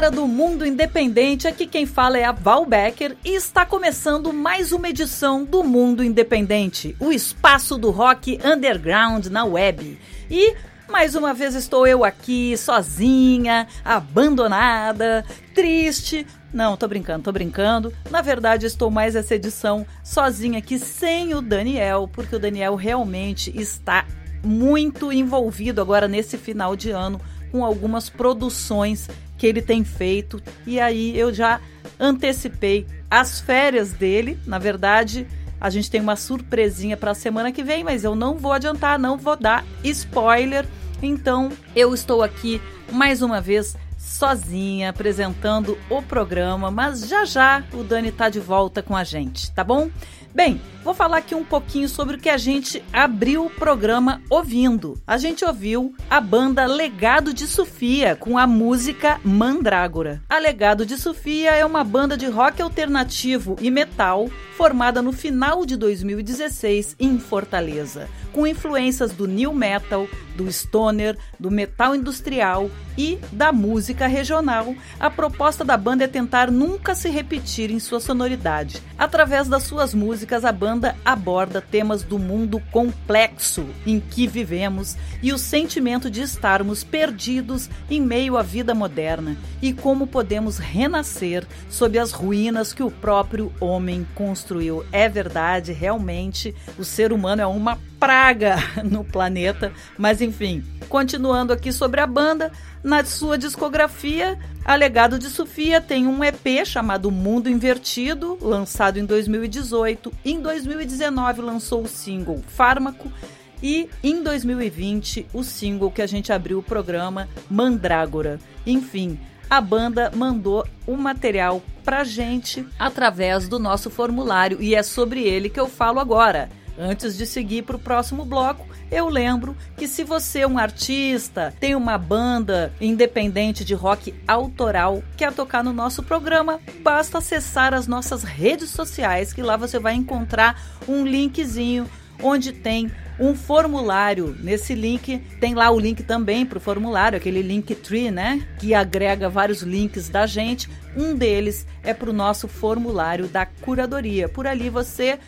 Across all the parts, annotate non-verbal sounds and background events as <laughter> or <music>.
Galera do Mundo Independente, aqui quem fala é a Val Becker e está começando mais uma edição do Mundo Independente, o espaço do rock underground na web. E mais uma vez estou eu aqui sozinha, abandonada, triste. Não, tô brincando, tô brincando. Na verdade, estou mais essa edição sozinha aqui sem o Daniel, porque o Daniel realmente está muito envolvido agora nesse final de ano com algumas produções que ele tem feito. E aí eu já antecipei as férias dele. Na verdade, a gente tem uma surpresinha para a semana que vem, mas eu não vou adiantar, não vou dar spoiler. Então, eu estou aqui mais uma vez sozinha apresentando o programa, mas já já o Dani tá de volta com a gente, tá bom? Bem, vou falar aqui um pouquinho sobre o que a gente abriu o programa ouvindo. A gente ouviu a banda Legado de Sofia com a música Mandrágora. A Legado de Sofia é uma banda de rock alternativo e metal formada no final de 2016 em Fortaleza, com influências do new metal, do stoner, do metal industrial e da música regional. A proposta da banda é tentar nunca se repetir em sua sonoridade. Através das suas músicas, a banda aborda temas do mundo complexo em que vivemos e o sentimento de estarmos perdidos em meio à vida moderna e como podemos renascer sob as ruínas que o próprio homem construiu. É verdade, realmente, o ser humano é uma praga <laughs> no planeta. Mas enfim, continuando aqui sobre a banda, na sua discografia, a Legado de Sofia tem um EP chamado Mundo Invertido, lançado em 2018. Em 2019 lançou o single Fármaco e em 2020 o single que a gente abriu o programa Mandrágora. Enfim, a banda mandou o material pra gente através do nosso formulário e é sobre ele que eu falo agora. Antes de seguir para o próximo bloco, eu lembro que se você é um artista, tem uma banda independente de rock autoral, quer tocar no nosso programa, basta acessar as nossas redes sociais, que lá você vai encontrar um linkzinho onde tem um formulário. Nesse link tem lá o link também para o formulário, aquele Linktree, né? Que agrega vários links da gente. Um deles é para o nosso formulário da curadoria. Por ali você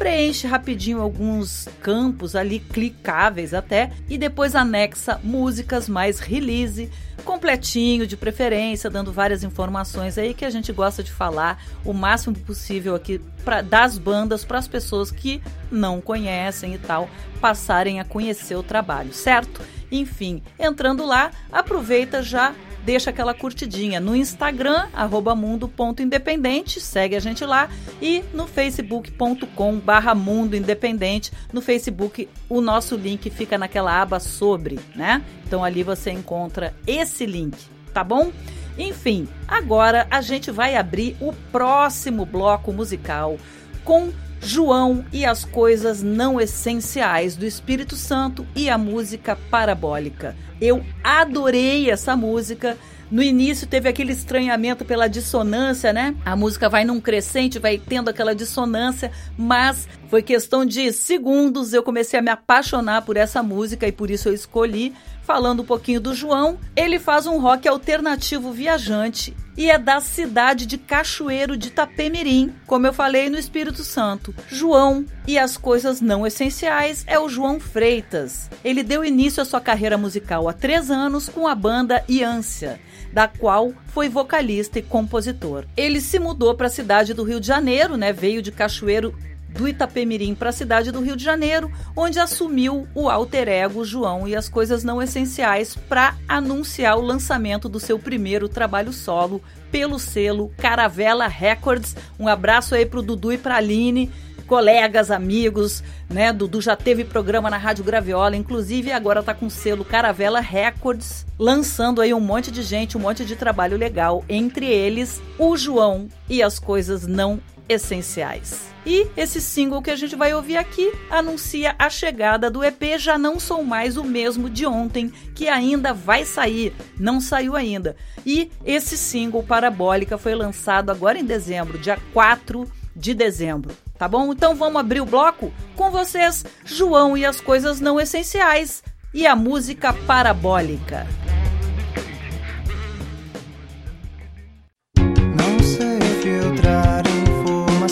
preenche rapidinho alguns campos ali clicáveis até e depois anexa músicas mais release, completinho de preferência, dando várias informações aí que a gente gosta de falar o máximo possível aqui das bandas para as pessoas que não conhecem e tal passarem a conhecer o trabalho, certo? Enfim, entrando lá, aproveita já deixa aquela curtidinha no Instagram, mundo.independente, segue a gente lá, e no facebook.com barra Mundo Independente. No Facebook, o nosso link fica naquela aba sobre, né? Então ali você encontra esse link, tá bom? Enfim, agora a gente vai abrir o próximo bloco musical com João e as coisas não essenciais do Espírito Santo e a música parabólica. Eu adorei essa música. No início teve aquele estranhamento pela dissonância, né? A música vai num crescente, vai tendo aquela dissonância, mas foi questão de segundos eu comecei a me apaixonar por essa música e por isso eu escolhi. Falando um pouquinho do João, ele faz um rock alternativo viajante e é da cidade de Cachoeiro de Itapemirim, como eu falei no Espírito Santo. João e as coisas não essenciais é o João Freitas. Ele deu início à sua carreira musical há três anos com a banda Iância da qual foi vocalista e compositor. Ele se mudou para a cidade do Rio de Janeiro, né? Veio de Cachoeiro do Itapemirim para a cidade do Rio de Janeiro, onde assumiu o alter ego João e as coisas não essenciais para anunciar o lançamento do seu primeiro trabalho solo pelo selo Caravela Records. Um abraço aí pro Dudu e pra Aline, colegas, amigos, né? Dudu já teve programa na Rádio Graviola, inclusive agora tá com o selo Caravela Records, lançando aí um monte de gente, um monte de trabalho legal, entre eles o João e as coisas não essenciais. E esse single que a gente vai ouvir aqui anuncia a chegada do EP Já Não Sou Mais o Mesmo de Ontem, que ainda vai sair, não saiu ainda. E esse single Parabólica foi lançado agora em dezembro, dia 4 de dezembro. Tá bom? Então vamos abrir o bloco com vocês, João e as coisas não essenciais e a música Parabólica.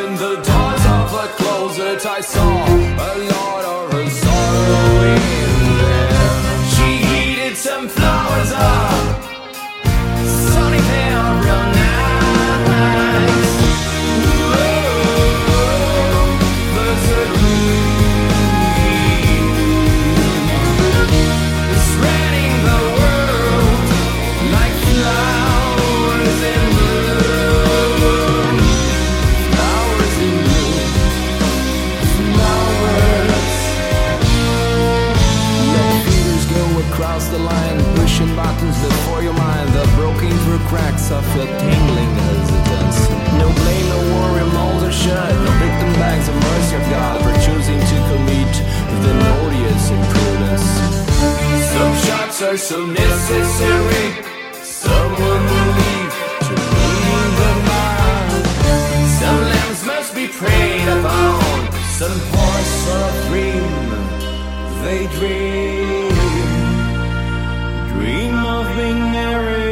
Opened the doors of a closet. I saw cracks tingling hesitance. No blame, no worry, mouths are shut. No victim bags of mercy of God for choosing to commit the odious imprudence. Some shots are so necessary. Someone will leave to mean the mind. Some lambs must be preyed upon. Some horse or dream. They dream. Dream of being married.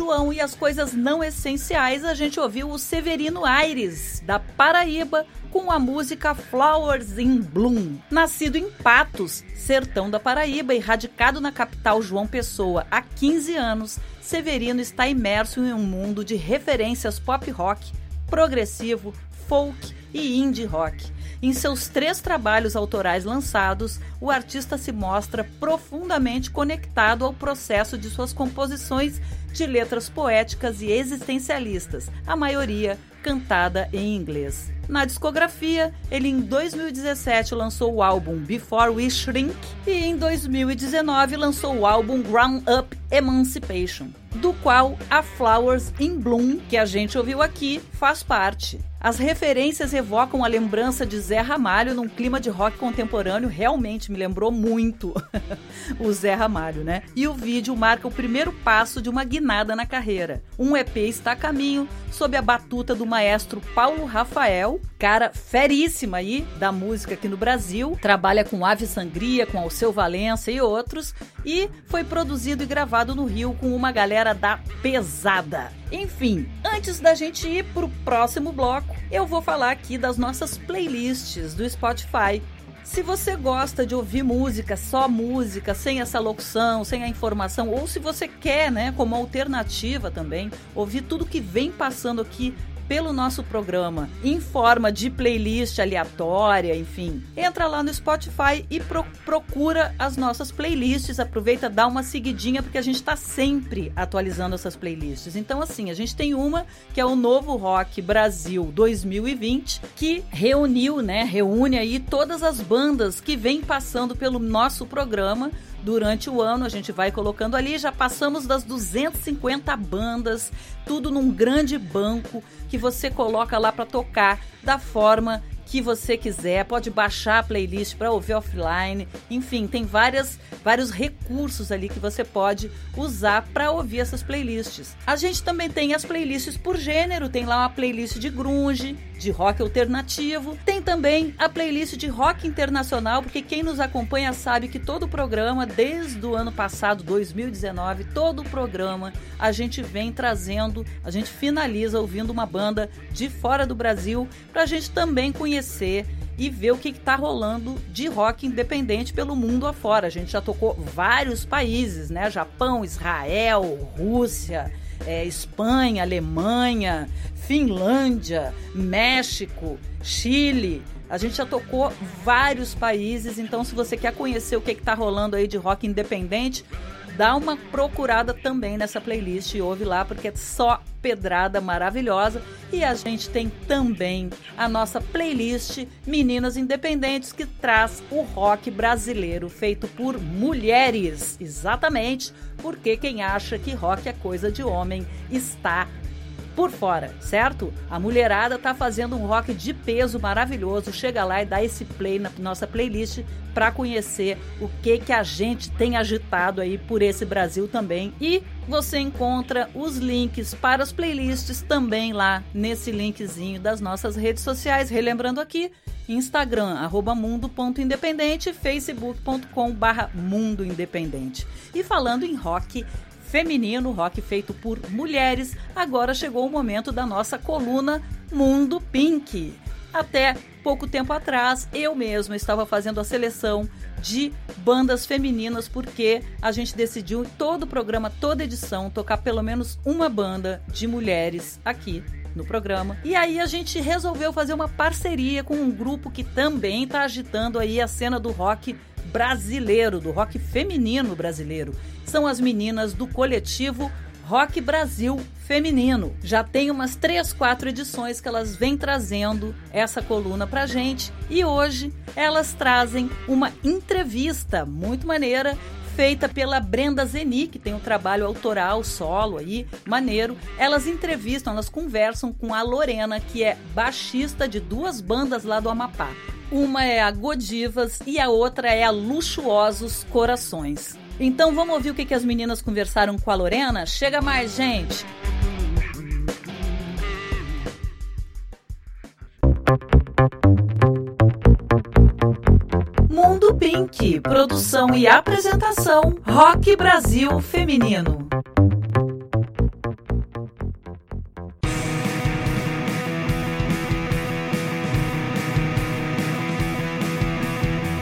João e as coisas não essenciais, a gente ouviu o Severino Aires, da Paraíba, com a música Flowers in Bloom. Nascido em Patos, sertão da Paraíba, e radicado na capital João Pessoa há 15 anos, Severino está imerso em um mundo de referências pop rock, progressivo, folk e indie rock. Em seus três trabalhos autorais lançados, o artista se mostra profundamente conectado ao processo de suas composições de letras poéticas e existencialistas, a maioria cantada em inglês. Na discografia, ele em 2017 lançou o álbum Before We Shrink e em 2019 lançou o álbum Ground Up Emancipation, do qual a Flowers in Bloom, que a gente ouviu aqui, faz parte. As referências evocam a lembrança de Zé Ramalho num clima de rock contemporâneo, realmente me lembrou muito <laughs> o Zé Ramalho, né? E o vídeo marca o primeiro passo de uma guinada na carreira. Um EP está a caminho, sob a batuta do maestro Paulo Rafael, cara feríssima aí da música aqui no Brasil, trabalha com Ave Sangria, com Alceu Valença e outros, e foi produzido e gravado no Rio com uma galera da pesada. Enfim, antes da gente ir pro próximo bloco, eu vou falar aqui das nossas playlists do Spotify. Se você gosta de ouvir música, só música, sem essa locução, sem a informação, ou se você quer, né, como alternativa também, ouvir tudo que vem passando aqui pelo nosso programa em forma de playlist aleatória, enfim, entra lá no Spotify e pro procura as nossas playlists. Aproveita, dá uma seguidinha, porque a gente está sempre atualizando essas playlists. Então, assim, a gente tem uma que é o Novo Rock Brasil 2020, que reuniu, né? Reúne aí todas as bandas que vêm passando pelo nosso programa durante o ano. A gente vai colocando ali, já passamos das 250 bandas, tudo num grande banco que você coloca lá para tocar da forma que você quiser, pode baixar a playlist para ouvir offline. Enfim, tem várias, vários recursos ali que você pode usar para ouvir essas playlists. A gente também tem as playlists por gênero, tem lá uma playlist de grunge, de rock alternativo. Tem também a playlist de rock internacional, porque quem nos acompanha sabe que todo o programa, desde o ano passado, 2019, todo o programa a gente vem trazendo, a gente finaliza ouvindo uma banda de fora do Brasil, para a gente também conhecer e ver o que está rolando de rock independente pelo mundo afora. A gente já tocou vários países, né? Japão, Israel, Rússia, é, Espanha, Alemanha, Finlândia, México, Chile. A gente já tocou vários países, então se você quer conhecer o que está rolando aí de rock independente, dá uma procurada também nessa playlist e ouve lá, porque é só pedrada maravilhosa. E a gente tem também a nossa playlist Meninas Independentes, que traz o rock brasileiro feito por mulheres. Exatamente, porque quem acha que rock é coisa de homem está por fora, certo? A mulherada tá fazendo um rock de peso maravilhoso. Chega lá e dá esse play na nossa playlist para conhecer o que que a gente tem agitado aí por esse Brasil também. E você encontra os links para as playlists também lá nesse linkzinho das nossas redes sociais. Relembrando aqui, Instagram, arroba mundo.independente, facebook.com barra mundo independente. E falando em rock, feminino, rock feito por mulheres, agora chegou o momento da nossa coluna Mundo Pink. Até pouco tempo atrás, eu mesma estava fazendo a seleção de bandas femininas porque a gente decidiu todo o programa, toda edição, tocar pelo menos uma banda de mulheres aqui no programa. E aí a gente resolveu fazer uma parceria com um grupo que também está agitando aí a cena do rock brasileiro, do rock feminino brasileiro. São as meninas do coletivo Rock Brasil Feminino. Já tem umas três, quatro edições que elas vêm trazendo essa coluna pra gente e hoje elas trazem uma entrevista muito maneira feita pela Brenda Zeni, que tem um trabalho autoral, solo aí, maneiro. Elas entrevistam, elas conversam com a Lorena, que é baixista de duas bandas lá do Amapá. Uma é a Godivas e a outra é a Luxuosos Corações. Então vamos ouvir o que, que as meninas conversaram com a Lorena? Chega mais, gente! Mundo Pink, produção e apresentação Rock Brasil Feminino.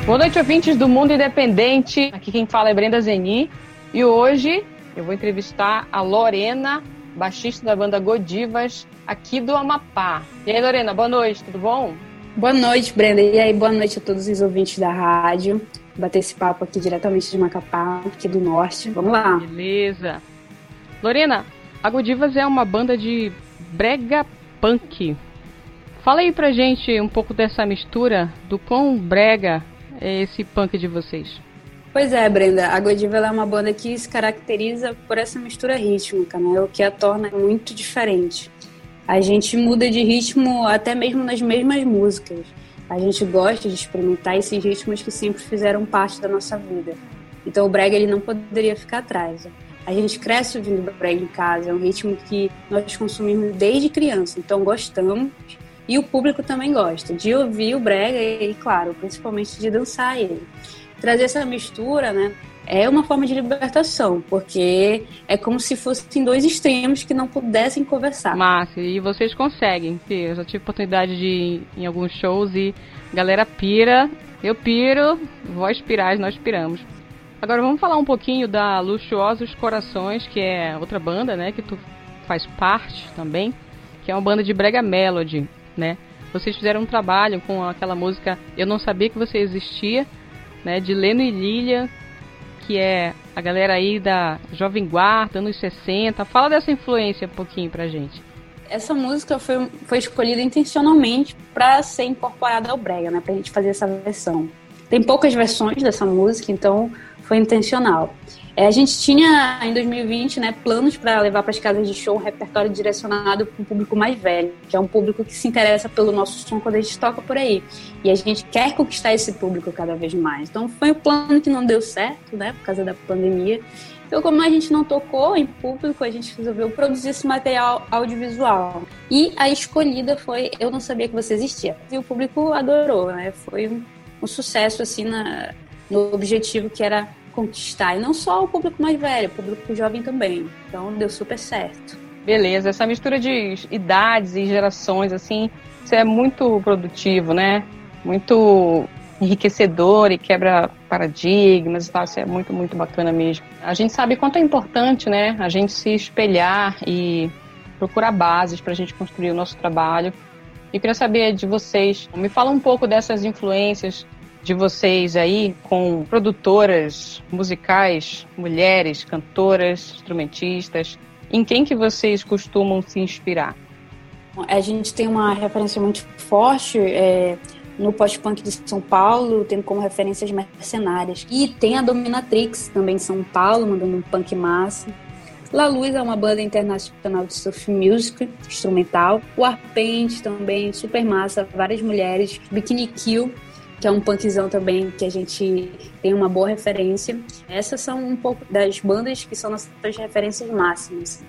Boa noite, ouvintes do Mundo Independente. Aqui quem fala é Brenda Zeni. E hoje eu vou entrevistar a Lorena, baixista da banda Godivas, aqui do Amapá. E aí, Lorena, boa noite, tudo bom? Boa noite, Brenda. E aí, boa noite a todos os ouvintes da rádio. Bater esse papo aqui diretamente de Macapá, aqui do norte. Vamos lá. Beleza. Lorena, a Godivas é uma banda de brega punk. Fala aí pra gente um pouco dessa mistura, do quão brega é esse punk de vocês? Pois é, Brenda, a Godiva é uma banda que se caracteriza por essa mistura rítmica, né? O que a torna muito diferente. A gente muda de ritmo até mesmo nas mesmas músicas. A gente gosta de experimentar esses ritmos que sempre fizeram parte da nossa vida. Então o brega ele não poderia ficar atrás. A gente cresce ouvindo brega em casa, é um ritmo que nós consumimos desde criança, então gostamos E o público também gosta de ouvir o brega e, claro, principalmente de dançar ele. Trazer essa mistura, né? É uma forma de libertação, porque é como se fossem dois extremos que não pudessem conversar. Márcia, e vocês conseguem, eu já tive oportunidade de ir em alguns shows e galera pira, eu piro, vós pirais, nós piramos. Agora vamos falar um pouquinho da Luxuosos Corações, que é outra banda, né, que tu faz parte também, que é uma banda de brega melody, né? Vocês fizeram um trabalho com aquela música Eu Não Sabia Que Você Existia, né, de Leno e Lilia, que é a galera aí da Jovem Guarda, anos 60. Fala dessa influência um pouquinho pra gente. Essa música foi, foi escolhida intencionalmente para ser incorporada ao brega, né, pra gente fazer essa versão. Tem poucas versões dessa música, então foi intencional. É, a gente tinha em 2020 né, planos para levar para as casas de show um repertório direcionado para um público mais velho, que é um público que se interessa pelo nosso som quando a gente toca por aí. E a gente quer conquistar esse público cada vez mais. Então foi um plano que não deu certo, né, por causa da pandemia. Então, como a gente não tocou em público, a gente resolveu produzir esse material audiovisual. E a escolhida foi Eu Não Sabia Que Você Existia. E o público adorou, né? Foi um, um sucesso, assim, na, no objetivo que era conquistar. E não só o público mais velho, o público jovem também. Então deu super certo. Beleza, essa mistura de idades e gerações, assim, isso é muito produtivo, né? Muito enriquecedor e quebra paradigmas e tal, isso é muito, muito bacana mesmo. A gente sabe quanto é importante, né? A gente se espelhar e procurar bases para a gente construir o nosso trabalho. E queria saber de vocês, me fala um pouco dessas influências de vocês aí com produtoras musicais, mulheres, cantoras, instrumentistas. Em quem que vocês costumam se inspirar? A gente tem uma referência muito forte é, no post-punk de São Paulo, tendo como referências mercenárias. E tem a Dominatrix, também de São Paulo, mandando um punk massa. La Luz é uma banda internacional de surf music instrumental. O Arpente também, super massa, várias mulheres. Bikini Kill, que é um punkzão também que a gente tem uma boa referência. Essas são um pouco das bandas que são nossas referências máximas.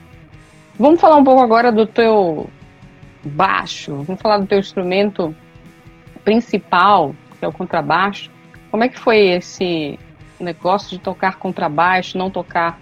Vamos falar um pouco agora do teu baixo, vamos falar do teu instrumento principal, que é o contrabaixo. Como é que foi esse negócio de tocar contrabaixo, não tocar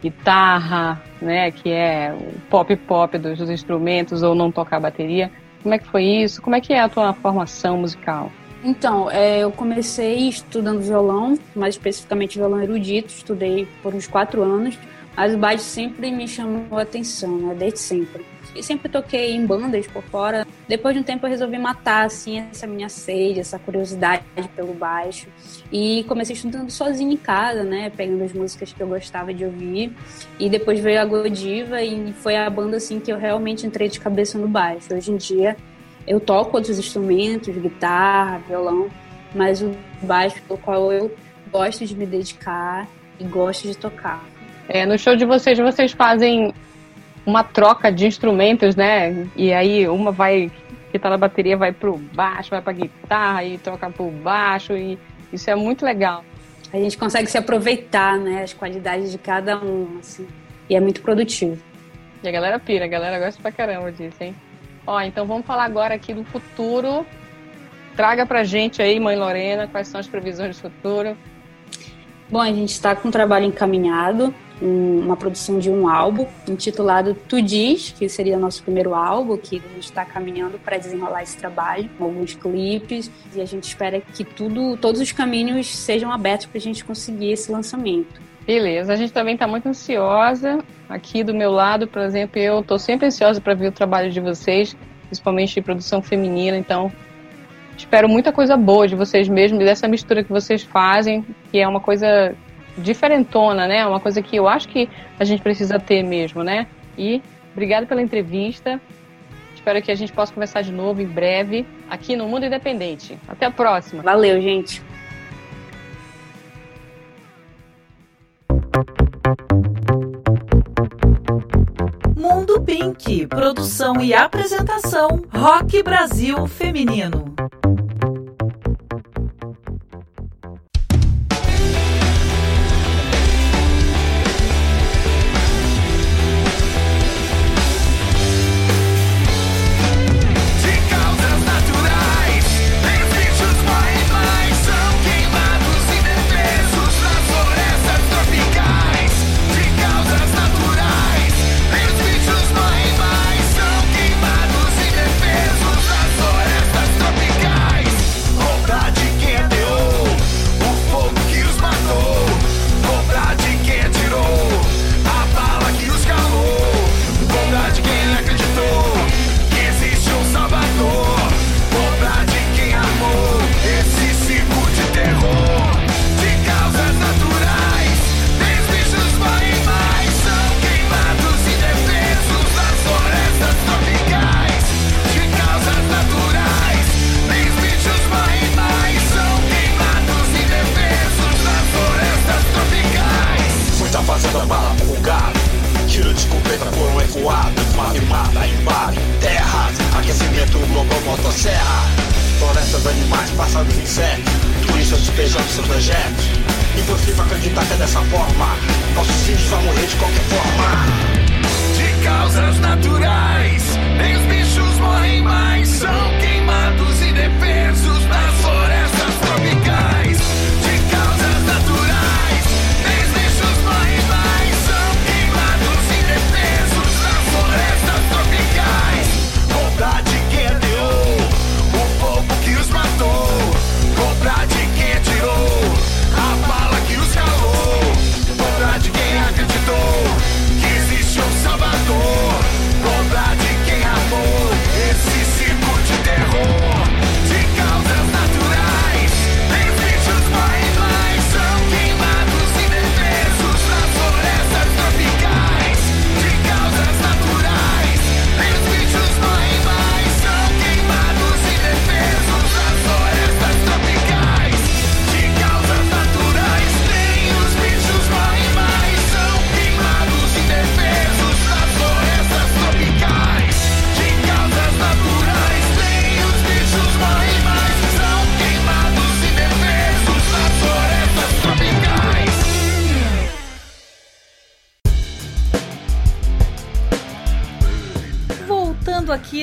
guitarra, né, que é o pop pop dos, instrumentos ou não tocar bateria? Como é que foi isso? Como é que é a tua formação musical? Então, é, eu comecei estudando violão, mais especificamente violão erudito, estudei por uns quatro anos, mas o baixo sempre me chamou a atenção, né, desde sempre. E sempre toquei em bandas por fora. Depois de um tempo eu resolvi matar, assim, essa minha sede, essa curiosidade pelo baixo. E comecei estudando sozinho em casa, né, pegando as músicas que eu gostava de ouvir. E depois veio a Godiva e foi a banda, assim, que eu realmente entrei de cabeça no baixo. Hoje em dia eu toco outros instrumentos, guitarra, violão, mas o baixo pelo qual eu gosto de me dedicar e gosto de tocar. É, no show de vocês, vocês fazem uma troca de instrumentos, né? E aí uma vai que tá na bateria vai pro baixo, vai pra guitarra e troca pro baixo e isso é muito legal. A gente consegue se aproveitar, né, as qualidades de cada um, assim, e é muito produtivo. E a galera pira, a galera gosta pra caramba disso, hein? Ó, então vamos falar agora aqui do futuro. Traga pra gente aí, mãe Lorena, quais são as previsões do futuro. Bom, a gente está com um trabalho encaminhado, uma produção de um álbum intitulado Tu Diz, que seria nosso primeiro álbum, que a gente está caminhando para desenrolar esse trabalho, com alguns clipes, e a gente espera que tudo, todos os caminhos sejam abertos para a gente conseguir esse lançamento. Beleza, a gente também está muito ansiosa. Aqui do meu lado, por exemplo, eu estou sempre ansiosa para ver o trabalho de vocês, principalmente de produção feminina. Então, espero muita coisa boa de vocês mesmos, dessa mistura que vocês fazem, que é uma coisa diferentona, né? Uma coisa que eu acho que a gente precisa ter mesmo, né? E obrigado pela entrevista. Espero que a gente possa conversar de novo em breve aqui no Mundo Independente. Até a próxima. Valeu, gente. Mundo Pink, produção e apresentação, Rock Brasil Feminino.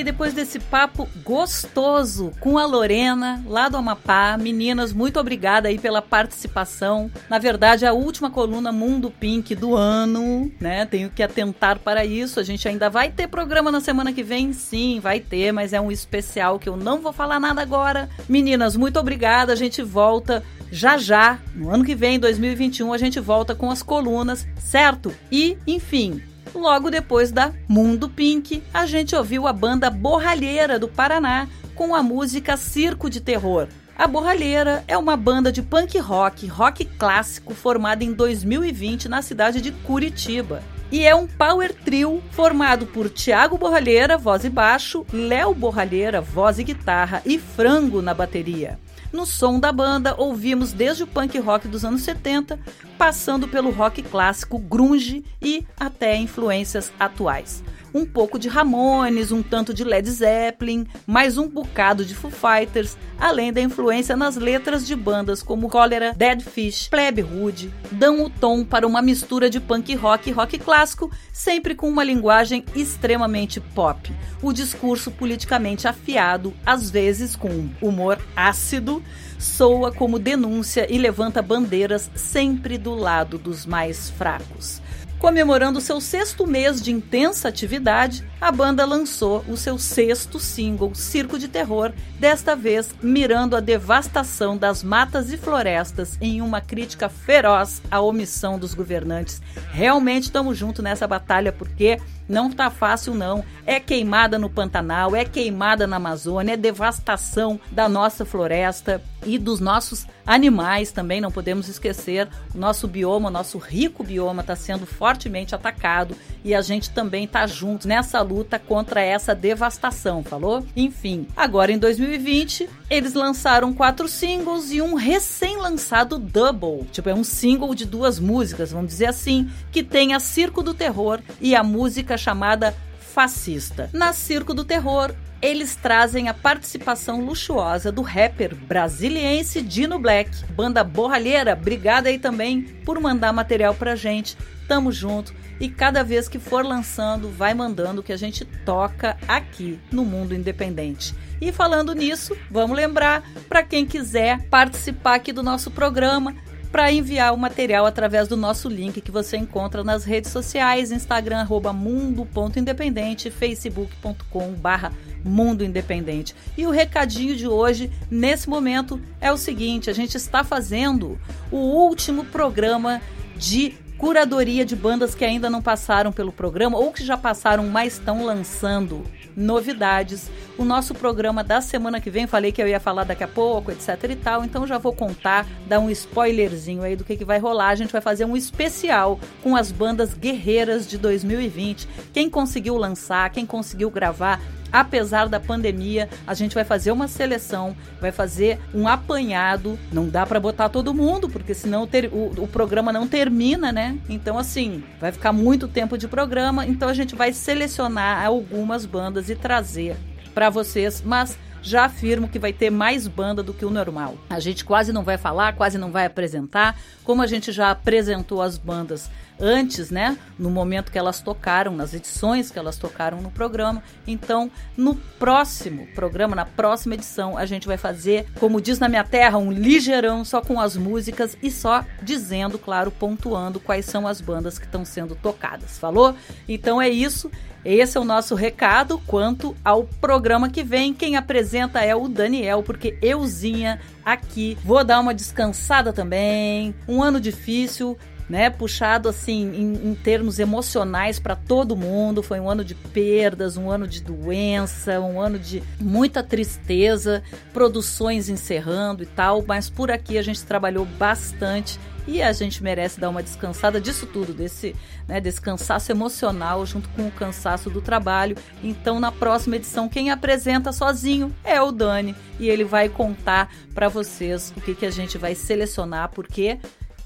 Depois desse papo gostoso com a Lorena, lá do Amapá. Meninas, muito obrigada aí pela participação. Na verdade, a última coluna Mundo Pink do ano, né? Tenho que atentar para isso. A gente ainda vai ter programa na semana que vem? Sim, vai ter, mas é um especial que eu não vou falar nada agora. Meninas, muito obrigada. A gente volta já já, no ano que vem, 2021, a gente volta com as colunas, certo? E, enfim, Logo depois da Mundo Pink, a gente ouviu a banda Borralheira do Paraná com a música Circo de Terror. A Borralheira é uma banda de punk rock, rock clássico, formada em 2020 na cidade de Curitiba. E é um power trio formado por Tiago Borralheira, voz e baixo, Léo Borralheira, voz e guitarra e Frango na bateria. No som da banda, ouvimos desde o punk rock dos anos 70, passando pelo rock clássico, grunge e até influências atuais. Um pouco de Ramones, um tanto de Led Zeppelin, mais um bocado de Foo Fighters, além da influência nas letras de bandas como Cólera, Dead Fish, Plebe Hood, dão o tom para uma mistura de punk rock e rock clássico, sempre com uma linguagem extremamente pop. O discurso politicamente afiado, às vezes com humor ácido, soa como denúncia e levanta bandeiras sempre do lado dos mais fracos. Comemorando seu sexto mês de intensa atividade, a banda lançou o seu sexto single, Circo de Terror, desta vez mirando a devastação das matas e florestas em uma crítica feroz à omissão dos governantes. Realmente estamos juntos nessa batalha porque não tá fácil não. É queimada no Pantanal, é queimada na Amazônia, é devastação da nossa floresta e dos nossos animais também, não podemos esquecer. O nosso bioma, nosso rico bioma está sendo fortemente atacado e a gente também está junto nessa luta contra essa devastação, falou? Enfim, agora em 2020, eles lançaram quatro singles e um recém-lançado double. Tipo, é um single de duas músicas, vamos dizer assim, que tem a Circo do Terror e a música chamada Fascista. Na Circo do Terror, eles trazem a participação luxuosa do rapper brasiliense Dino Black. Banda Borralheira, obrigada aí também por mandar material pra gente. Tamo junto e cada vez que for lançando, vai mandando que a gente toca aqui no Mundo Independente. E falando nisso, vamos lembrar para quem quiser participar aqui do nosso programa, para enviar o material através do nosso link que você encontra nas redes sociais, Instagram arroba mundo.independente, facebook.com barra Mundo Independente. E o recadinho de hoje, nesse momento, é o seguinte: a gente está fazendo o último programa de curadoria de bandas que ainda não passaram pelo programa ou que já passaram, mas estão lançando novidades. O nosso programa da semana que vem, falei que eu ia falar daqui a pouco, etc e tal, então já vou contar, dar um spoilerzinho aí do que, que vai rolar. A gente vai fazer um especial com as bandas guerreiras de 2020. Quem conseguiu lançar, quem conseguiu gravar, apesar da pandemia, a gente vai fazer uma seleção, vai fazer um apanhado. Não dá para botar todo mundo, porque senão ter, o, o, programa não termina, né? Então, assim, vai ficar muito tempo de programa. Então, a gente vai selecionar algumas bandas e trazer para vocês. Mas já afirmo que vai ter mais banda do que o normal. A gente quase não vai falar, quase não vai apresentar, como a gente já apresentou as bandas antes, né? No momento que elas tocaram, nas edições que elas tocaram no programa. Então, no próximo programa, na próxima edição, a gente vai fazer, como diz na minha terra, um ligeirão só com as músicas e só dizendo, claro, pontuando quais são as bandas que estão sendo tocadas. Falou? Então é isso. Esse é o nosso recado quanto ao programa que vem. Quem apresenta é o Daniel, porque euzinha aqui vou dar uma descansada também. Um ano difícil né? Puxado assim em, em termos emocionais para todo mundo. Foi um ano de perdas, um ano de doença, um ano de muita tristeza, produções encerrando e tal. Mas por aqui a gente trabalhou bastante e a gente merece dar uma descansada disso tudo, desse, né, desse cansaço emocional junto com o cansaço do trabalho. Então, na próxima edição, quem apresenta sozinho é o Dani e ele vai contar para vocês o que, que a gente vai selecionar, porque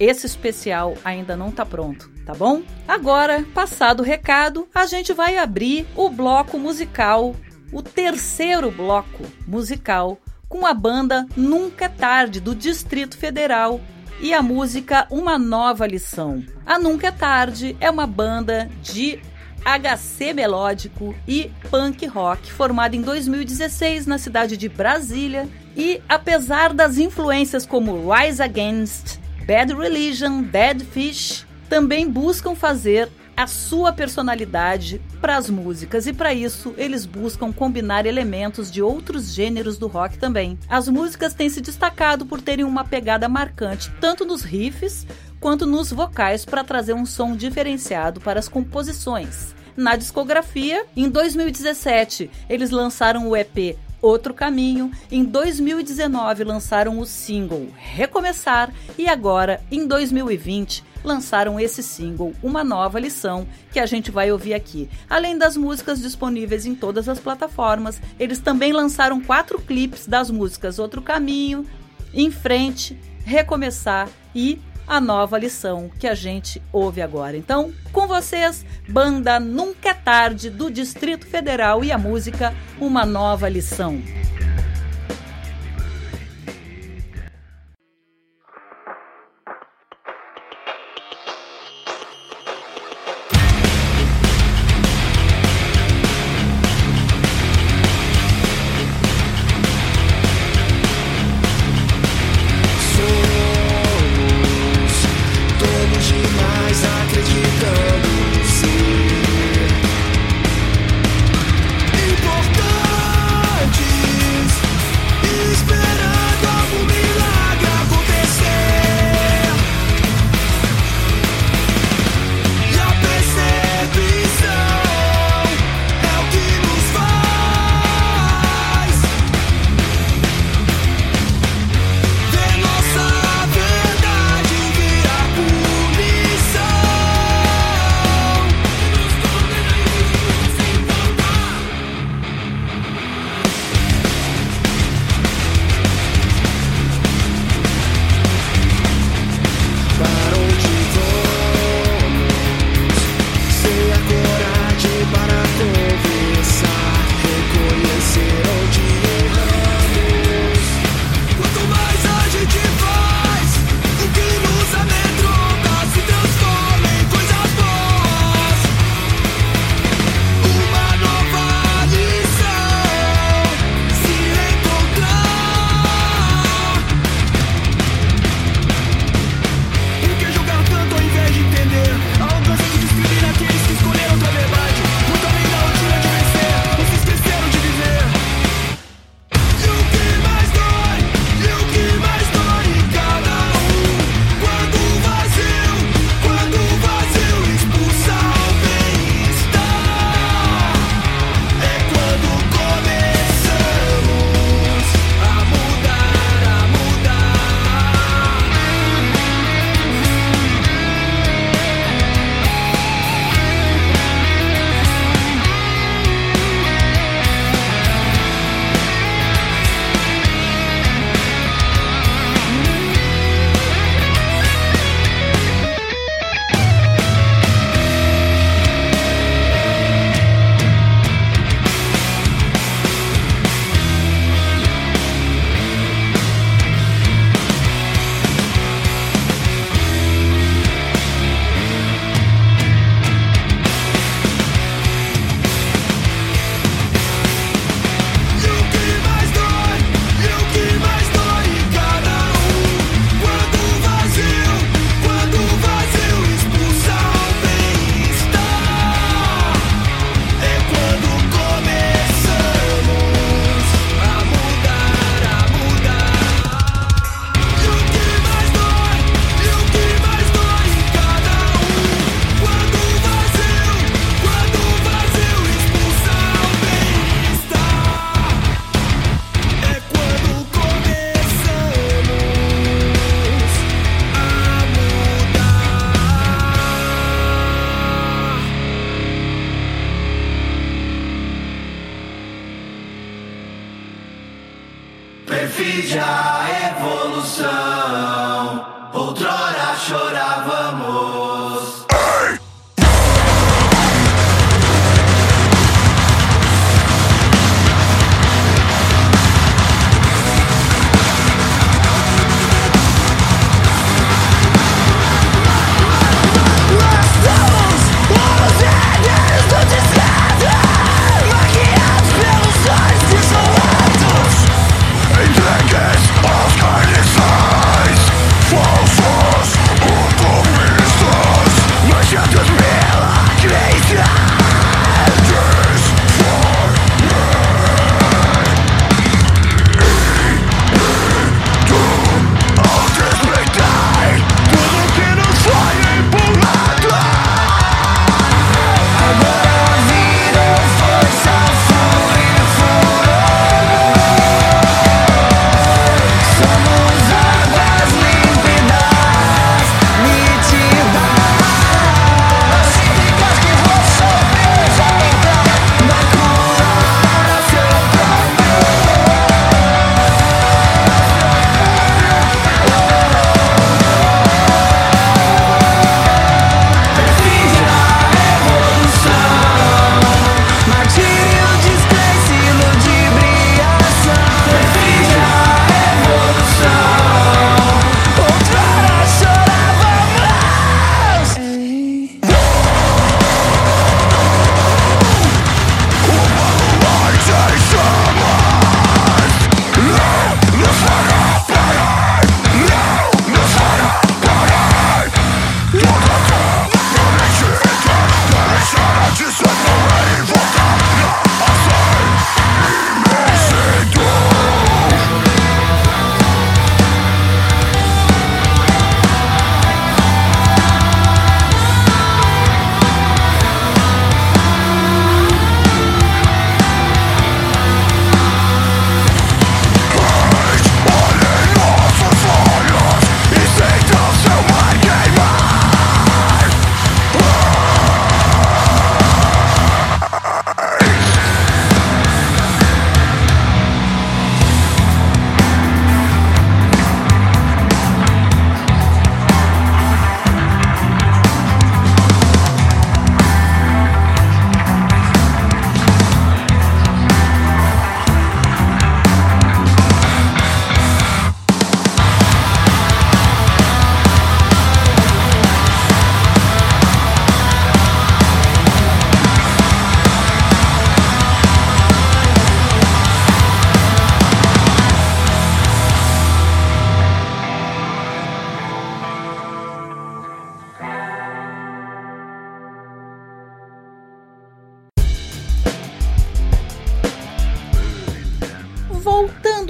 esse especial ainda não tá pronto, tá bom? Agora, passado o recado, a gente vai abrir o bloco musical, o terceiro bloco musical, com a banda Nunca é Tarde do Distrito Federal e a música Uma Nova Lição. A Nunca é Tarde é uma banda de HC melódico e punk rock, formada em 2016 na cidade de Brasília. E apesar das influências como Rise Against, Bad Religion, Dead Fish também buscam fazer a sua personalidade para as músicas e para isso eles buscam combinar elementos de outros gêneros do rock também. As músicas têm se destacado por terem uma pegada marcante tanto nos riffs quanto nos vocais para trazer um som diferenciado para as composições. Na discografia, em 2017, eles lançaram o EP Outro Caminho. Em 2019 lançaram o single Recomeçar e agora, em 2020, lançaram esse single Uma Nova Lição, que a gente vai ouvir aqui. Além das músicas disponíveis em todas as plataformas, eles também lançaram quatro clipes das músicas Outro Caminho, Em Frente, Recomeçar e a nova lição que a gente ouve agora. Então, com vocês, banda Nunca é Tarde do Distrito Federal e a música Uma Nova Lição.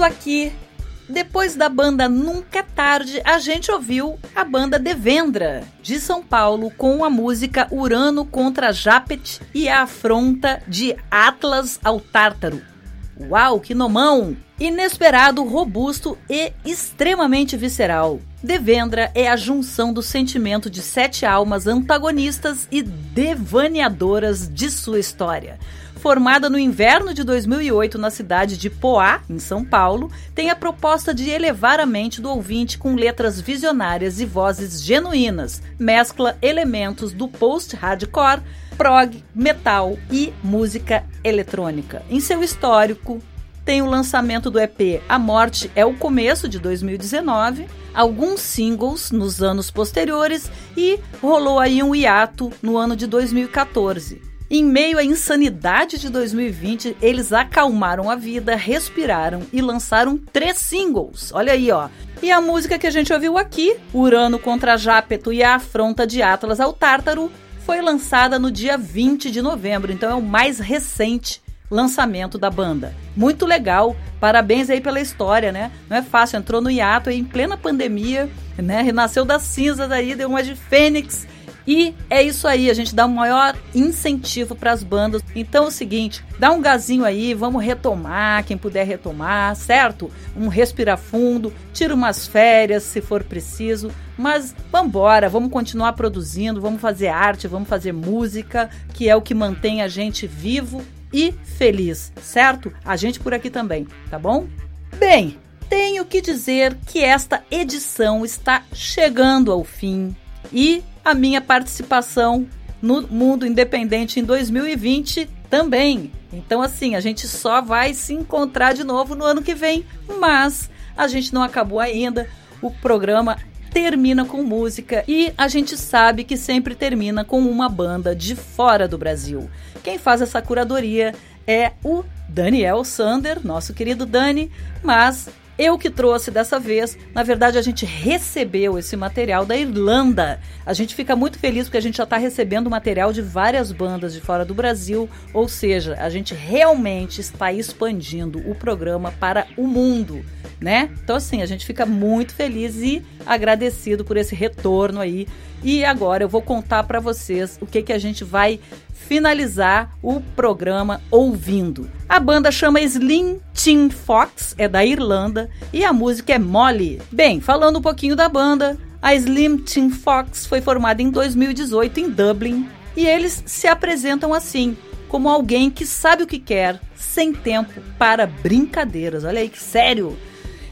Voltando aqui, depois da banda Nunca é Tarde, a gente ouviu a banda Devendra, de São Paulo, com a música Urano contra Japet e a afronta de Atlas ao Tártaro. Uau, que nomão! Inesperado, robusto e extremamente visceral. Devendra é a junção do sentimento de sete almas antagonistas e devaneadoras de sua história. Formada no inverno de 2008 na cidade de Poá, em São Paulo, tem a proposta de elevar a mente do ouvinte com letras visionárias e vozes genuínas. Mescla elementos do post-hardcore, prog, metal e música eletrônica. Em seu histórico, tem o lançamento do EP A Morte é o Começo de 2019, alguns singles nos anos posteriores e rolou aí um hiato no ano de 2014. Em meio à insanidade de 2020, eles acalmaram a vida, respiraram e lançaram três singles. Olha aí, ó. E a música que a gente ouviu aqui, Urano contra Jápeto e a afronta de Atlas ao Tártaro, foi lançada no dia 20 de novembro, então é o mais recente lançamento da banda. Muito legal, parabéns aí pela história, né? Não é fácil, entrou no hiato aí em plena pandemia, né? Renasceu das cinzas aí, deu uma de fênix e é isso aí, a gente dá um maior incentivo para as bandas. Então é o seguinte, dá um gazinho aí, vamos retomar, quem puder retomar, certo? Um respirar fundo, tira umas férias se for preciso, mas vambora, vamos continuar produzindo, vamos fazer arte, vamos fazer música, que é o que mantém a gente vivo e feliz, certo? A gente por aqui também, tá bom? Bem, tenho que dizer que esta edição está chegando ao fim e a minha participação no Mundo Independente em 2020 também. Então, assim, a gente só vai se encontrar de novo no ano que vem, mas a gente não acabou ainda. O programa termina com música e a gente sabe que sempre termina com uma banda de fora do Brasil. Quem faz essa curadoria é o Daniel Sander, nosso querido Dani, mas eu que trouxe dessa vez. Na verdade, a gente recebeu esse material da Irlanda. A gente fica muito feliz porque a gente já está recebendo material de várias bandas de fora do Brasil, ou seja, a gente realmente está expandindo o programa para o mundo, né? Então, assim, a gente fica muito feliz e agradecido por esse retorno aí. E agora eu vou contar para vocês o que, que a gente vai finalizar o programa ouvindo. A banda chama Slim Tim Fox, é da Irlanda, e a música é Molly. Bem, falando um pouquinho da banda, a Slim Tim Fox foi formada em 2018 em Dublin e eles se apresentam assim, como alguém que sabe o que quer, sem tempo para brincadeiras. Olha aí que sério!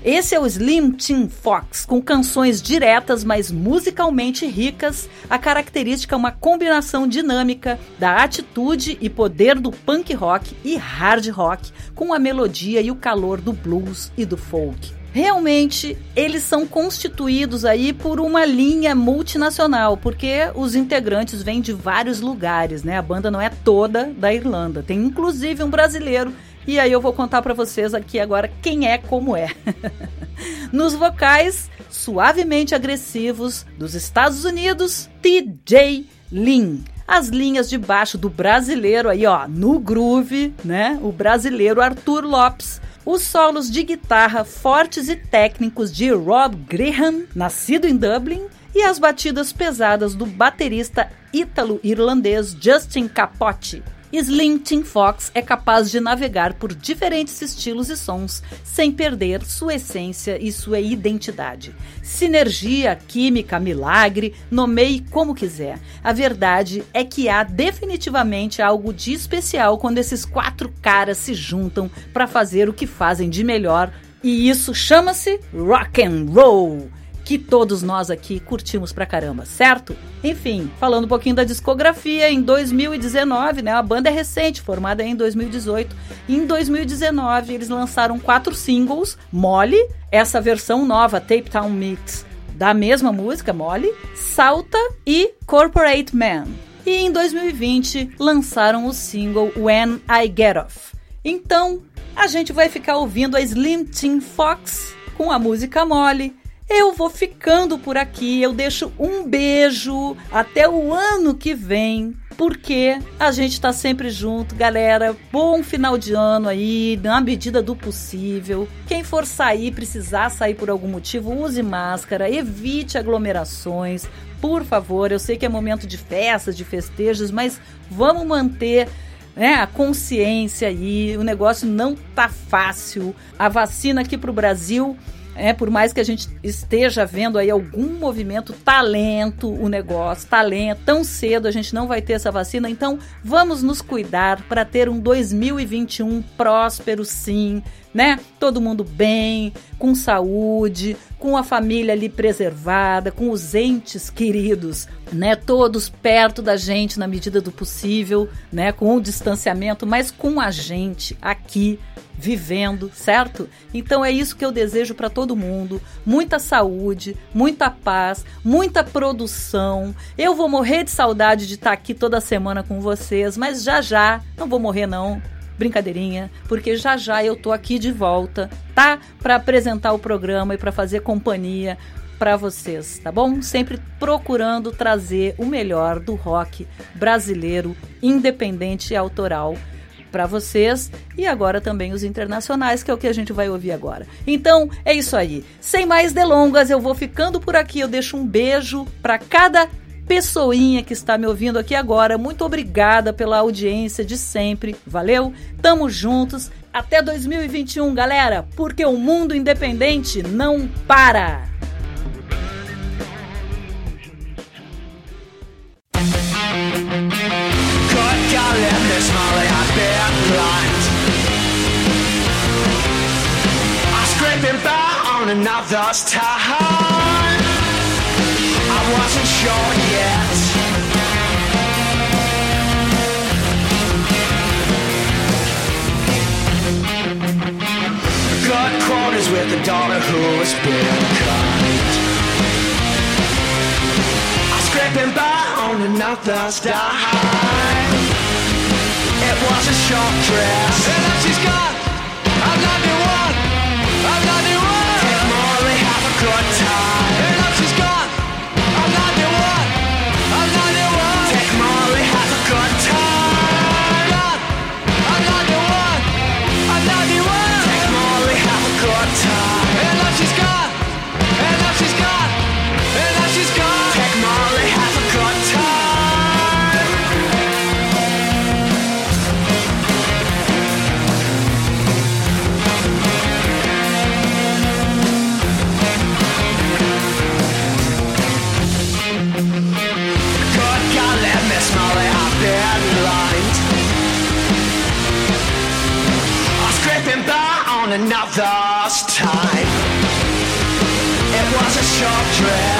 Esse é o Slim Tim Fox, com canções diretas, mas musicalmente ricas. A característica é uma combinação dinâmica da atitude e poder do punk rock e hard rock, com a melodia e o calor do blues e do folk. Realmente, eles são constituídos aí por uma linha multinacional, porque os integrantes vêm de vários lugares, né? A banda não é toda da Irlanda. Tem inclusive um brasileiro e aí eu vou contar para vocês aqui agora quem é como é. <laughs> Nos vocais suavemente agressivos dos Estados Unidos, TJ Lin. As linhas de baixo do brasileiro aí, ó, no groove, né? O brasileiro Arthur Lopes. Os solos de guitarra fortes e técnicos de Rob Graham, nascido em Dublin, e as batidas pesadas do baterista ítalo-irlandês Justin Capote. Slim Tim Fox é capaz de navegar por diferentes estilos e sons sem perder sua essência e sua identidade. Sinergia, química, milagre, nomeie como quiser. A verdade é que há definitivamente algo de especial quando esses quatro caras se juntam para fazer o que fazem de melhor, e isso chama-se rock and roll que todos nós aqui curtimos pra caramba, certo? Enfim, falando um pouquinho da discografia, em 2019, né, a banda é recente, formada em 2018. Em 2019, eles lançaram quatro singles: Molly, essa versão nova, Tape Town Mix, da mesma música, Molly, Salta e Corporate Man. E em 2020 lançaram o single When I Get Off. Então, a gente vai ficar ouvindo a Slim Tim Fox com a música Molly, eu vou ficando por aqui. Eu deixo um beijo até o ano que vem. Porque a gente está sempre junto, galera. Bom final de ano aí, na medida do possível. Quem for sair, precisar sair por algum motivo, use máscara, evite aglomerações. Por favor, eu sei que é momento de festas, de festejos, mas vamos manter né, a consciência aí. O negócio não tá fácil. A vacina aqui para o Brasil é, por mais que a gente esteja vendo aí algum movimento, talento, o negócio, talento, tão cedo a gente não vai ter essa vacina, então vamos nos cuidar para ter um 2021 próspero, sim, né? Todo mundo bem, com saúde, com a família ali preservada, com os entes queridos, né? Todos perto da gente na medida do possível, né? Com o distanciamento, mas com a gente aqui vivendo, certo? Então é isso que eu desejo para todo mundo: muita saúde, muita paz, muita produção. Eu vou morrer de saudade de estar tá aqui toda semana com vocês, mas já já, não vou morrer não. Brincadeirinha, porque já já eu tô aqui de volta, tá? Para apresentar o programa e para fazer companhia para vocês, tá bom? Sempre procurando trazer o melhor do rock brasileiro, independente e autoral para vocês e agora também os internacionais, que é o que a gente vai ouvir agora. Então, é isso aí. Sem mais delongas, eu vou ficando por aqui. Eu deixo um beijo para cada pessoinha que está me ouvindo aqui agora, muito obrigada pela audiência de sempre. Valeu? Tamo juntos. Até 2021, galera, porque o mundo independente não para. Another's time I wasn't sure cut corners with a daughter who has been kind. I'm scraping by on another dime. It was a short dress, and now she's got I'm 91, I'm 91. Take Molly, have a good time. Another time. It was a short trip.